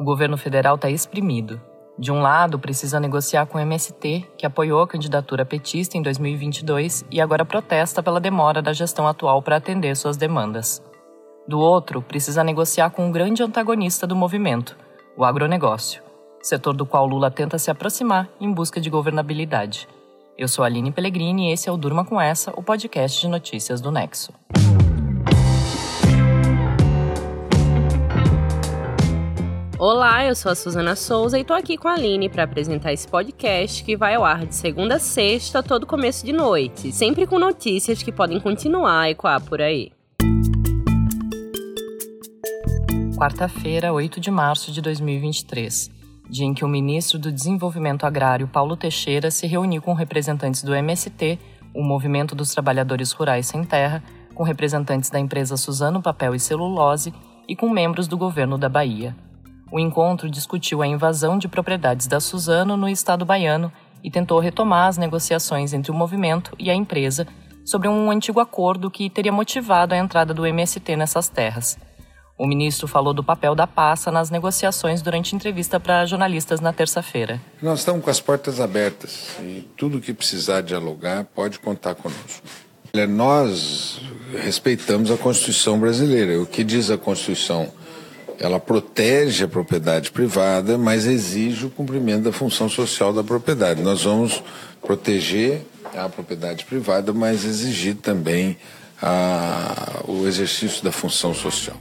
O governo federal está exprimido. De um lado, precisa negociar com o MST, que apoiou a candidatura petista em 2022 e agora protesta pela demora da gestão atual para atender suas demandas. Do outro, precisa negociar com um grande antagonista do movimento, o agronegócio, setor do qual Lula tenta se aproximar em busca de governabilidade. Eu sou Aline Pellegrini e esse é o Durma com Essa, o podcast de notícias do Nexo. Olá, eu sou a Suzana Souza e tô aqui com a Aline para apresentar esse podcast que vai ao ar de segunda a sexta, todo começo de noite, sempre com notícias que podem continuar a ecoar por aí. Quarta-feira, 8 de março de 2023, dia em que o ministro do Desenvolvimento Agrário, Paulo Teixeira, se reuniu com representantes do MST, o Movimento dos Trabalhadores Rurais Sem Terra, com representantes da empresa Suzano Papel e Celulose e com membros do governo da Bahia. O encontro discutiu a invasão de propriedades da Suzano no estado baiano e tentou retomar as negociações entre o movimento e a empresa sobre um antigo acordo que teria motivado a entrada do MST nessas terras. O ministro falou do papel da pasta nas negociações durante entrevista para jornalistas na terça-feira. Nós estamos com as portas abertas e tudo que precisar dialogar pode contar conosco. Nós respeitamos a Constituição brasileira. O que diz a Constituição? Ela protege a propriedade privada, mas exige o cumprimento da função social da propriedade. Nós vamos proteger a propriedade privada, mas exigir também a, o exercício da função social.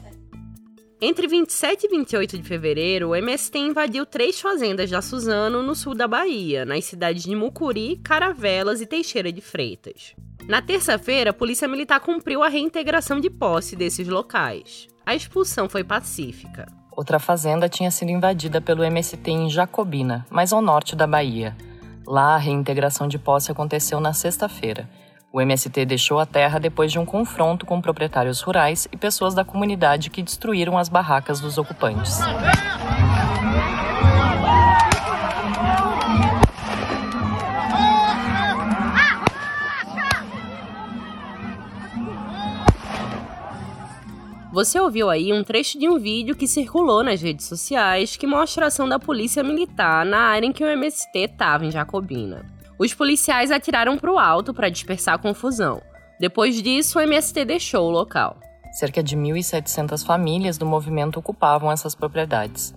Entre 27 e 28 de fevereiro, o MST invadiu três fazendas da Suzano no sul da Bahia, nas cidades de Mucuri, Caravelas e Teixeira de Freitas. Na terça-feira, a Polícia Militar cumpriu a reintegração de posse desses locais. A expulsão foi pacífica. Outra fazenda tinha sido invadida pelo MST em Jacobina, mais ao norte da Bahia. Lá, a reintegração de posse aconteceu na sexta-feira. O MST deixou a terra depois de um confronto com proprietários rurais e pessoas da comunidade que destruíram as barracas dos ocupantes. Você ouviu aí um trecho de um vídeo que circulou nas redes sociais que mostra a ação da polícia militar na área em que o MST estava em Jacobina. Os policiais atiraram para o alto para dispersar a confusão. Depois disso, o MST deixou o local. Cerca de 1.700 famílias do movimento ocupavam essas propriedades.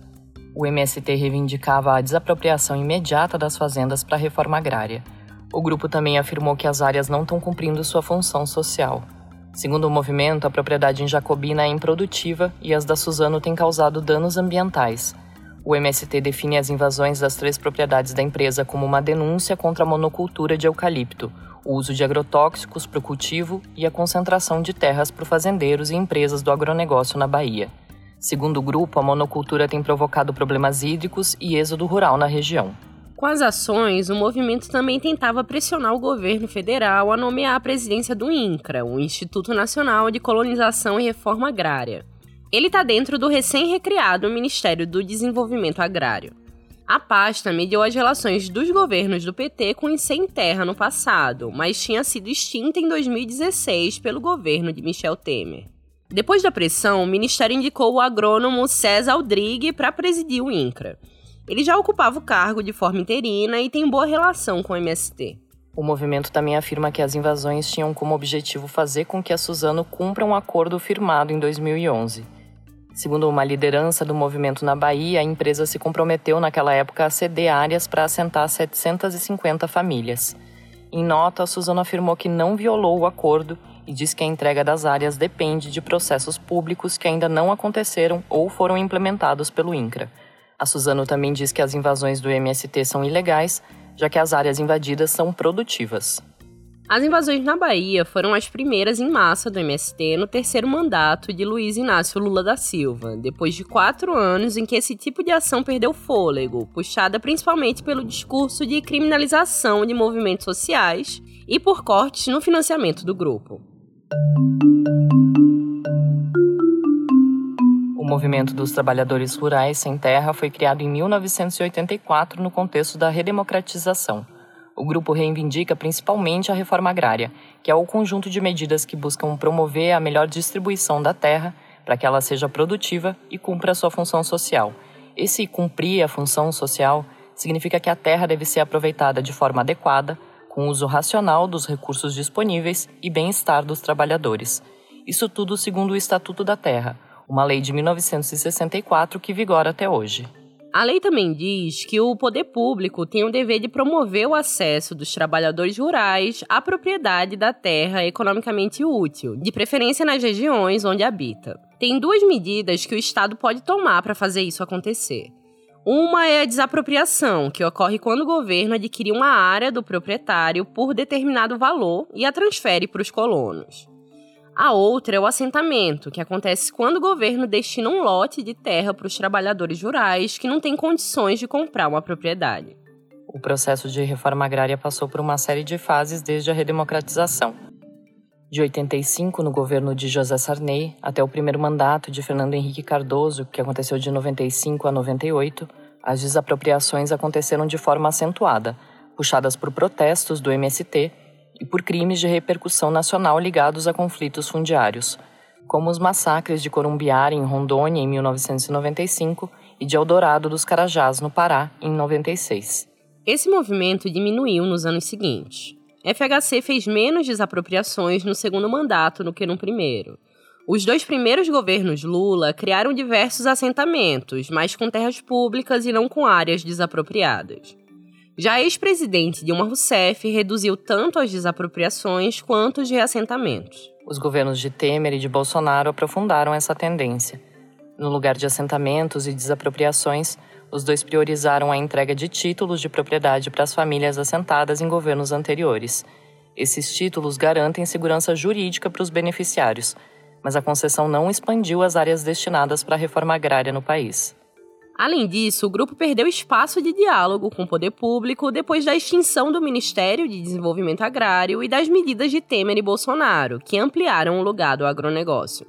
O MST reivindicava a desapropriação imediata das fazendas para a reforma agrária. O grupo também afirmou que as áreas não estão cumprindo sua função social. Segundo o movimento, a propriedade em Jacobina é improdutiva e as da Suzano têm causado danos ambientais. O MST define as invasões das três propriedades da empresa como uma denúncia contra a monocultura de eucalipto, o uso de agrotóxicos para o cultivo e a concentração de terras para fazendeiros e empresas do agronegócio na Bahia. Segundo o grupo, a monocultura tem provocado problemas hídricos e êxodo rural na região. Com as ações, o movimento também tentava pressionar o governo federal a nomear a presidência do INCRA, o Instituto Nacional de Colonização e Reforma Agrária. Ele está dentro do recém-recriado Ministério do Desenvolvimento Agrário. A pasta mediou as relações dos governos do PT com o Sem Terra no passado, mas tinha sido extinta em 2016 pelo governo de Michel Temer. Depois da pressão, o ministério indicou o agrônomo César Aldrigue para presidir o INCRA. Ele já ocupava o cargo de forma interina e tem boa relação com o MST. O movimento também afirma que as invasões tinham como objetivo fazer com que a Suzano cumpra um acordo firmado em 2011. Segundo uma liderança do movimento na Bahia, a empresa se comprometeu naquela época a ceder áreas para assentar 750 famílias. Em nota, a Suzano afirmou que não violou o acordo e diz que a entrega das áreas depende de processos públicos que ainda não aconteceram ou foram implementados pelo INCRA. A Suzano também diz que as invasões do MST são ilegais, já que as áreas invadidas são produtivas. As invasões na Bahia foram as primeiras em massa do MST no terceiro mandato de Luiz Inácio Lula da Silva, depois de quatro anos em que esse tipo de ação perdeu fôlego, puxada principalmente pelo discurso de criminalização de movimentos sociais e por cortes no financiamento do grupo. O movimento dos trabalhadores rurais sem terra foi criado em 1984 no contexto da redemocratização. O grupo reivindica principalmente a reforma agrária, que é o conjunto de medidas que buscam promover a melhor distribuição da terra para que ela seja produtiva e cumpra sua função social, Esse cumprir a função social significa que a terra deve ser aproveitada de forma adequada, com uso racional dos recursos disponíveis e bem-estar dos trabalhadores. Isso tudo segundo o Estatuto da Terra, uma lei de 1964 que vigora até hoje. A lei também diz que o poder público tem o dever de promover o acesso dos trabalhadores rurais à propriedade da terra economicamente útil, de preferência nas regiões onde habita. Tem duas medidas que o Estado pode tomar para fazer isso acontecer. Uma é a desapropriação, que ocorre quando o governo adquire uma área do proprietário por determinado valor e a transfere para os colonos. A outra é o assentamento, que acontece quando o governo destina um lote de terra para os trabalhadores rurais que não têm condições de comprar uma propriedade. O processo de reforma agrária passou por uma série de fases desde a redemocratização. De 85, no governo de José Sarney, até o primeiro mandato de Fernando Henrique Cardoso, que aconteceu de 95 a 98, as desapropriações aconteceram de forma acentuada, puxadas por protestos do MST e por crimes de repercussão nacional ligados a conflitos fundiários, como os massacres de Corumbiara em Rondônia em 1995 e de Eldorado dos Carajás no Pará em 96. Esse movimento diminuiu nos anos seguintes. FHC fez menos desapropriações no segundo mandato do que no primeiro. Os dois primeiros governos Lula criaram diversos assentamentos, mas com terras públicas e não com áreas desapropriadas. Já ex-presidente Dilma Rousseff reduziu tanto as desapropriações quanto os reassentamentos. Os governos de Temer e de Bolsonaro aprofundaram essa tendência. No lugar de assentamentos e desapropriações, os dois priorizaram a entrega de títulos de propriedade para as famílias assentadas em governos anteriores. Esses títulos garantem segurança jurídica para os beneficiários, mas a concessão não expandiu as áreas destinadas para a reforma agrária no país. Além disso, o grupo perdeu espaço de diálogo com o poder público depois da extinção do Ministério de Desenvolvimento Agrário e das medidas de Temer e Bolsonaro, que ampliaram o lugar do agronegócio.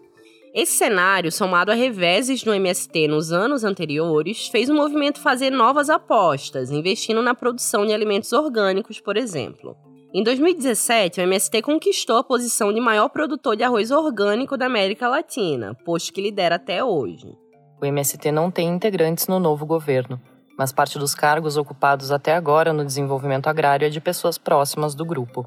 Esse cenário, somado a reveses no MST nos anos anteriores, fez o movimento fazer novas apostas, investindo na produção de alimentos orgânicos, por exemplo. Em 2017, o MST conquistou a posição de maior produtor de arroz orgânico da América Latina, posto que lidera até hoje. O MST não tem integrantes no novo governo, mas parte dos cargos ocupados até agora no desenvolvimento agrário é de pessoas próximas do grupo.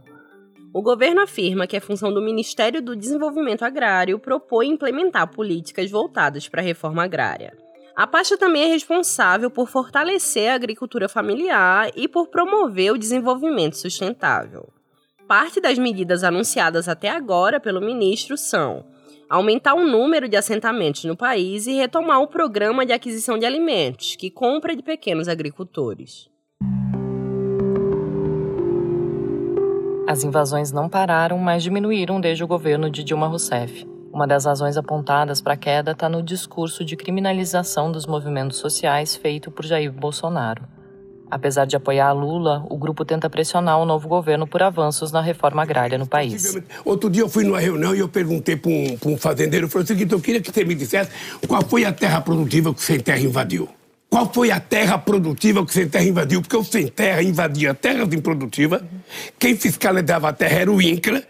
O governo afirma que é função do Ministério do Desenvolvimento Agrário propor e implementar políticas voltadas para a reforma agrária. A pasta também é responsável por fortalecer a agricultura familiar e por promover o desenvolvimento sustentável. Parte das medidas anunciadas até agora pelo ministro são aumentar o número de assentamentos no país e retomar o programa de aquisição de alimentos, que compra de pequenos agricultores. As invasões não pararam, mas diminuíram desde o governo de Dilma Rousseff. Uma das razões apontadas para a queda está no discurso de criminalização dos movimentos sociais feito por Jair Bolsonaro. Apesar de apoiar Lula, o grupo tenta pressionar o novo governo por avanços na reforma agrária no país. Outro dia eu fui numa reunião e eu perguntei para um, um, fazendeiro, falei o seguinte, eu queria que você me dissesse qual foi a terra produtiva que o Sem Terra invadiu. Qual foi a terra produtiva que o Sem Terra invadiu? Porque o Sem Terra invadia terras improdutivas, quem fiscalizava a terra era o INCRA,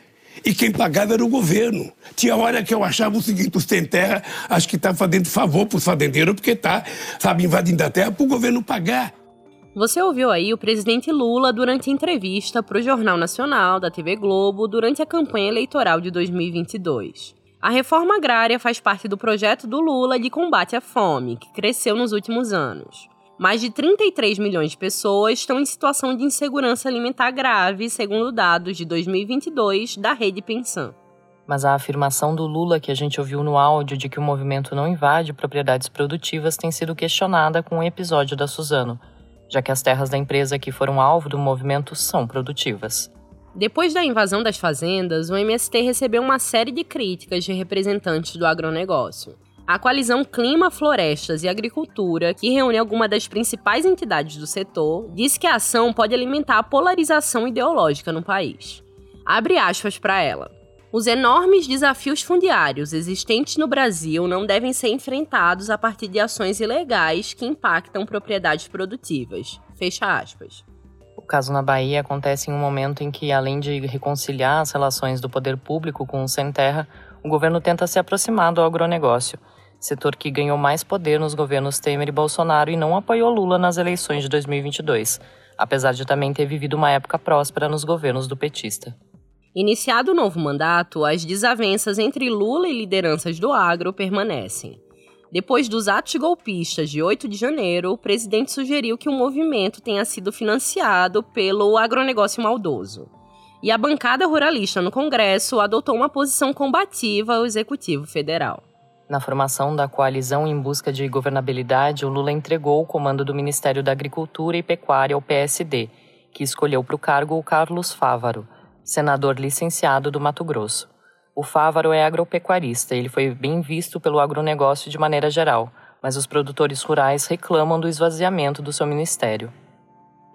e quem pagava era o governo. Tinha hora que eu achava o seguinte, o Sem Terra acho que está fazendo favor para os fazendeiros, porque está, sabe, invadindo a terra para o governo pagar. Você ouviu aí o presidente Lula durante entrevista para o Jornal Nacional da TV Globo durante a campanha eleitoral de 2022. A reforma agrária faz parte do projeto do Lula de combate à fome, que cresceu nos últimos anos. Mais de 33 milhões de pessoas estão em situação de insegurança alimentar grave, segundo dados de 2022 da Rede Pensão. Mas a afirmação do Lula que a gente ouviu no áudio de que o movimento não invade propriedades produtivas tem sido questionada com o um episódio da Suzano, já que as terras da empresa que foram alvo do movimento são produtivas. Depois da invasão das fazendas, o MST recebeu uma série de críticas de representantes do agronegócio. A coalizão Clima, Florestas e Agricultura, que reúne algumas das principais entidades do setor, disse que a ação pode alimentar a polarização ideológica no país. Abre aspas para ela. Os enormes desafios fundiários existentes no Brasil não devem ser enfrentados a partir de ações ilegais que impactam propriedades produtivas. Fecha aspas. O caso na Bahia acontece em um momento em que, além de reconciliar as relações do poder público com o sem terra, o governo tenta se aproximar do agronegócio, setor que ganhou mais poder nos governos Temer e Bolsonaro e não apoiou Lula nas eleições de 2022, apesar de também ter vivido uma época próspera nos governos do petista. Iniciado o novo mandato, as desavenças entre Lula e lideranças do agro permanecem. Depois dos atos golpistas de 8 de janeiro, o presidente sugeriu que o movimento tenha sido financiado pelo agronegócio maldoso. E a bancada ruralista no Congresso adotou uma posição combativa ao Executivo Federal. Na formação da coalizão em busca de governabilidade, o Lula entregou o comando do Ministério da Agricultura e Pecuária ao PSD, que escolheu para o cargo o Carlos Fávaro, senador licenciado do Mato Grosso. O Fávaro é agropecuarista e ele foi bem visto pelo agronegócio de maneira geral, mas os produtores rurais reclamam do esvaziamento do seu ministério.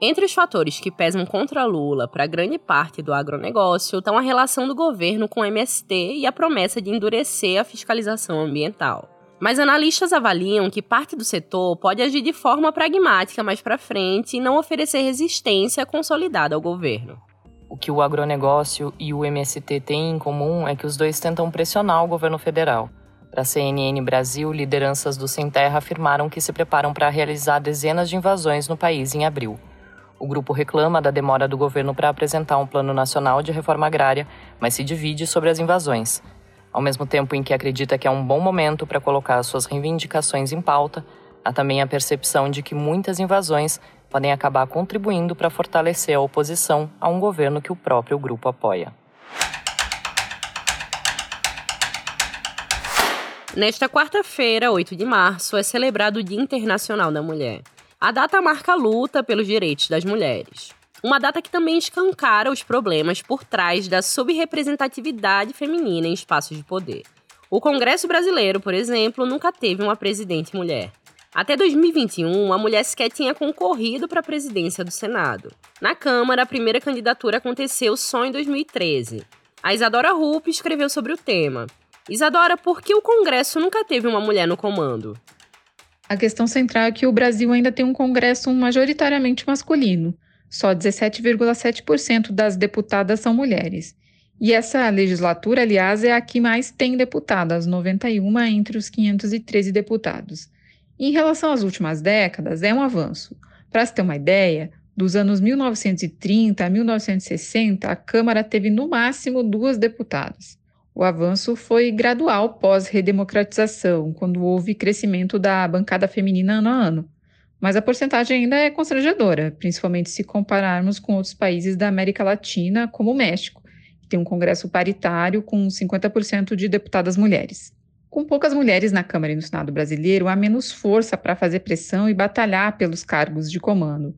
Entre os fatores que pesam contra Lula para grande parte do agronegócio estão a relação do governo com o MST e a promessa de endurecer a fiscalização ambiental. Mas analistas avaliam que parte do setor pode agir de forma pragmática mais para frente e não oferecer resistência consolidada ao governo. O que o agronegócio e o MST têm em comum é que os dois tentam pressionar o governo federal. Para a CNN Brasil, lideranças do Sem Terra afirmaram que se preparam para realizar dezenas de invasões no país em abril. O grupo reclama da demora do governo para apresentar um plano nacional de reforma agrária, mas se divide sobre as invasões. Ao mesmo tempo em que acredita que é um bom momento para colocar suas reivindicações em pauta, há também a percepção de que muitas invasões podem acabar contribuindo para fortalecer a oposição a um governo que o próprio grupo apoia. Nesta quarta-feira, 8 de março, é celebrado o Dia Internacional da Mulher. A data marca a luta pelos direitos das mulheres. Uma data que também escancara os problemas por trás da subrepresentatividade feminina em espaços de poder. O Congresso Brasileiro, por exemplo, nunca teve uma presidente mulher. Até 2021, a mulher sequer tinha concorrido para a presidência do Senado. Na Câmara, a primeira candidatura aconteceu só em 2013. A Isadora Rupp escreveu sobre o tema. Isadora, por que o Congresso nunca teve uma mulher no comando? A questão central é que o Brasil ainda tem um Congresso majoritariamente masculino. Só 17,7% das deputadas são mulheres. E essa legislatura, aliás, é a que mais tem deputadas, 91 entre os 513 deputados. Em relação às últimas décadas, é um avanço. Para se ter uma ideia, dos anos 1930 a 1960, a Câmara teve no máximo duas deputadas. O avanço foi gradual pós-redemocratização, quando houve crescimento da bancada feminina ano a ano. Mas a porcentagem ainda é constrangedora, principalmente se compararmos com outros países da América Latina, como o México, que tem um Congresso paritário com 50% de deputadas mulheres. Com poucas mulheres na Câmara e no Senado brasileiro, há menos força para fazer pressão e batalhar pelos cargos de comando.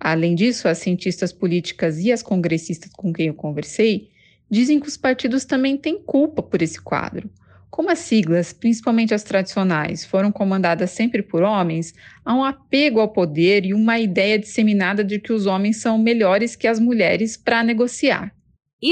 Além disso, as cientistas políticas e as congressistas com quem eu conversei dizem que os partidos também têm culpa por esse quadro. Como as siglas, principalmente as tradicionais, foram comandadas sempre por homens, há um apego ao poder e uma ideia disseminada de que os homens são melhores que as mulheres para negociar.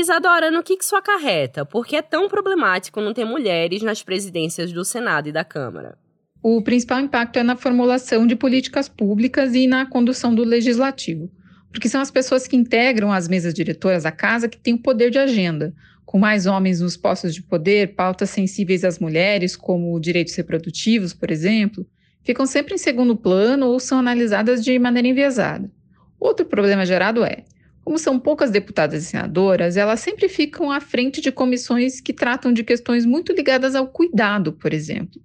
Isadora, no que isso acarreta? Por que é tão problemático não ter mulheres nas presidências do Senado e da Câmara? O principal impacto é na formulação de políticas públicas e na condução do legislativo, porque são as pessoas que integram as mesas diretoras da casa que têm o poder de agenda. Com mais homens nos postos de poder, pautas sensíveis às mulheres, como direitos reprodutivos, por exemplo, ficam sempre em segundo plano ou são analisadas de maneira enviesada. Outro problema gerado é como são poucas deputadas e senadoras, elas sempre ficam à frente de comissões que tratam de questões muito ligadas ao cuidado, por exemplo.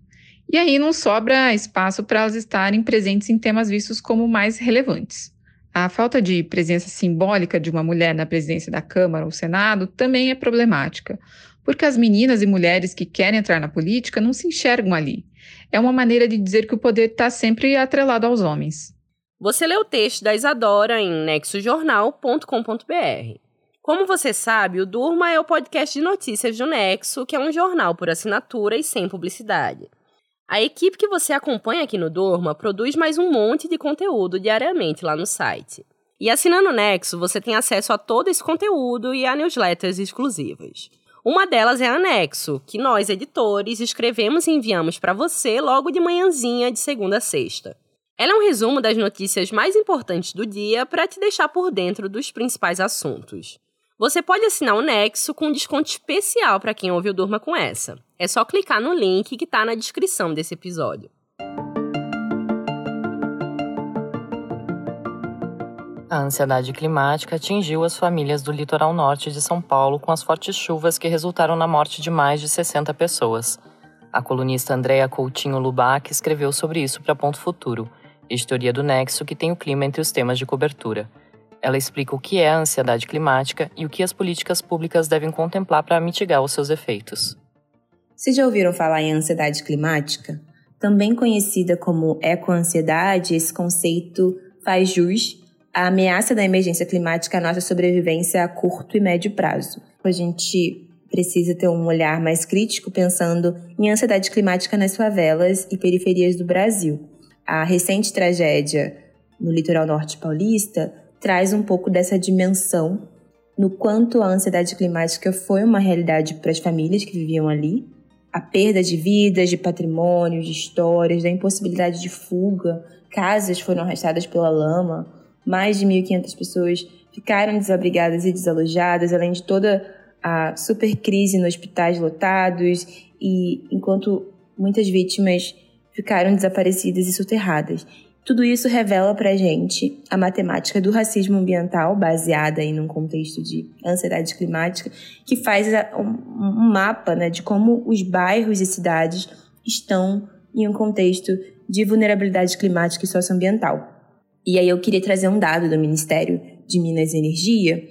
E aí não sobra espaço para elas estarem presentes em temas vistos como mais relevantes. A falta de presença simbólica de uma mulher na presidência da Câmara ou Senado também é problemática, porque as meninas e mulheres que querem entrar na política não se enxergam ali. É uma maneira de dizer que o poder está sempre atrelado aos homens. Você lê o texto da Isadora em nexojornal.com.br. Como você sabe, o Durma é o podcast de notícias do Nexo, que é um jornal por assinatura e sem publicidade. A equipe que você acompanha aqui no Durma produz mais um monte de conteúdo diariamente lá no site. E assinando o Nexo, você tem acesso a todo esse conteúdo e a newsletters exclusivas. Uma delas é a Nexo, que nós, editores, escrevemos e enviamos para você logo de manhãzinha de segunda a sexta. Ela é um resumo das notícias mais importantes do dia para te deixar por dentro dos principais assuntos. Você pode assinar o Nexo com um desconto especial para quem ouve o Durma com essa. É só clicar no link que está na descrição desse episódio. A ansiedade climática atingiu as famílias do litoral norte de São Paulo com as fortes chuvas que resultaram na morte de mais de 60 pessoas. A colunista Andréa Coutinho Lubac escreveu sobre isso para Ponto Futuro, editoria do Nexo que tem o clima entre os temas de cobertura. Ela explica o que é a ansiedade climática e o que as políticas públicas devem contemplar para mitigar os seus efeitos. Vocês já ouviram falar em ansiedade climática? Também conhecida como ecoansiedade, esse conceito faz jus à ameaça da emergência climática à nossa sobrevivência a curto e médio prazo. A gente precisa ter um olhar mais crítico pensando em ansiedade climática nas favelas e periferias do Brasil. A recente tragédia no litoral norte paulista traz um pouco dessa dimensão no quanto a ansiedade climática foi uma realidade para as famílias que viviam ali, a perda de vidas, de patrimônios, de histórias, da impossibilidade de fuga, casas foram arrastadas pela lama, mais de 1.500 pessoas ficaram desabrigadas e desalojadas, além de toda a super crise nos hospitais lotados. E enquanto muitas vítimas ficaram desaparecidas e soterradas. Tudo isso revela para gente a matemática do racismo ambiental, baseada em um contexto de ansiedade climática, que faz um mapa né, de como os bairros e cidades estão em um contexto de vulnerabilidade climática e socioambiental. E aí eu queria trazer um dado do Ministério de Minas e Energia,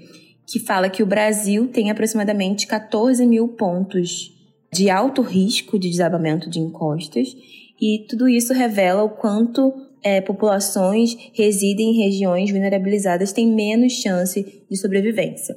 que fala que o Brasil tem aproximadamente 14 mil pontos de alto risco de desabamento de encostas, e tudo isso revela o quanto é, populações residem em regiões vulnerabilizadas têm menos chance de sobrevivência.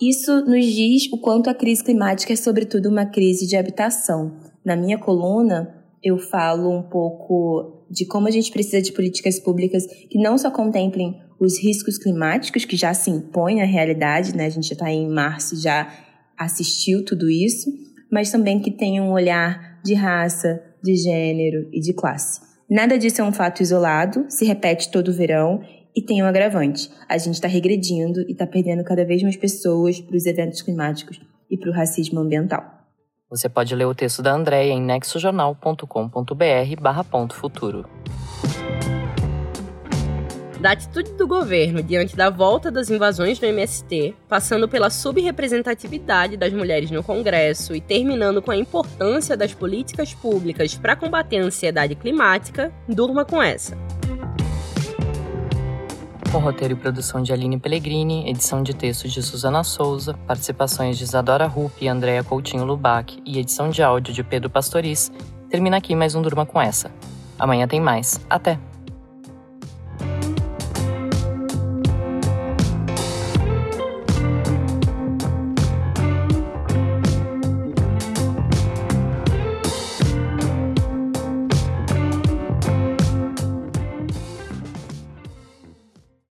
Isso nos diz o quanto a crise climática é, sobretudo, uma crise de habitação. Na minha coluna, eu falo um pouco de como a gente precisa de políticas públicas que não só contemplem os riscos climáticos, que já se impõem na realidade, né? a gente já está em março já assistiu tudo isso, mas também que tenham um olhar de raça, de gênero e de classe. Nada disso é um fato isolado, se repete todo verão e tem um agravante. A gente está regredindo e está perdendo cada vez mais pessoas para os eventos climáticos e para o racismo ambiental. Você pode ler o texto da Andréia em nexojornal.com.br barra ponto futuro da atitude do governo diante da volta das invasões do MST, passando pela subrepresentatividade das mulheres no Congresso e terminando com a importância das políticas públicas para combater a ansiedade climática, durma com essa. Com roteiro e produção de Aline Pellegrini, edição de texto de Suzana Souza, participações de Isadora Rupp e Andréa Coutinho Lubac e edição de áudio de Pedro Pastoriz, termina aqui mais um Durma com essa. Amanhã tem mais. Até!